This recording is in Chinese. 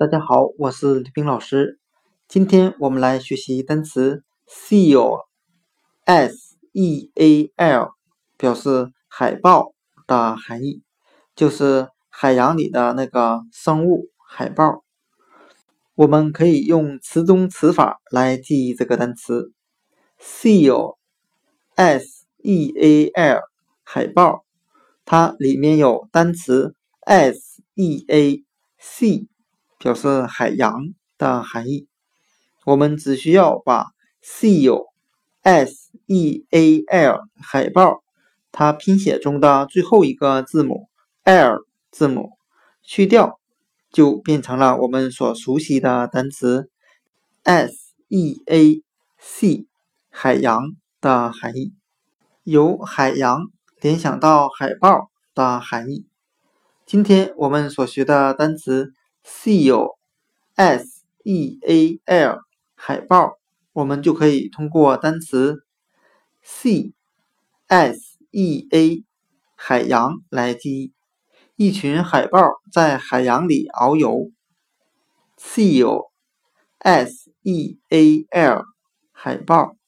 大家好，我是李冰老师。今天我们来学习单词 seal，s-e-a-l，表示海豹的含义，就是海洋里的那个生物海豹。我们可以用词中词法来记忆这个单词 seal，s-e-a-l，海豹，它里面有单词 s-e-a-c。表示海洋的含义，我们只需要把 seal，s e a l 海豹，它拼写中的最后一个字母 l 字母去掉，就变成了我们所熟悉的单词 s e a c 海洋的含义，由海洋联想到海豹的含义。今天我们所学的单词。Seal s e a l 海豹，我们就可以通过单词 sea s e a 海洋来记忆。一群海豹在海洋里遨游。seal s e a l 海豹。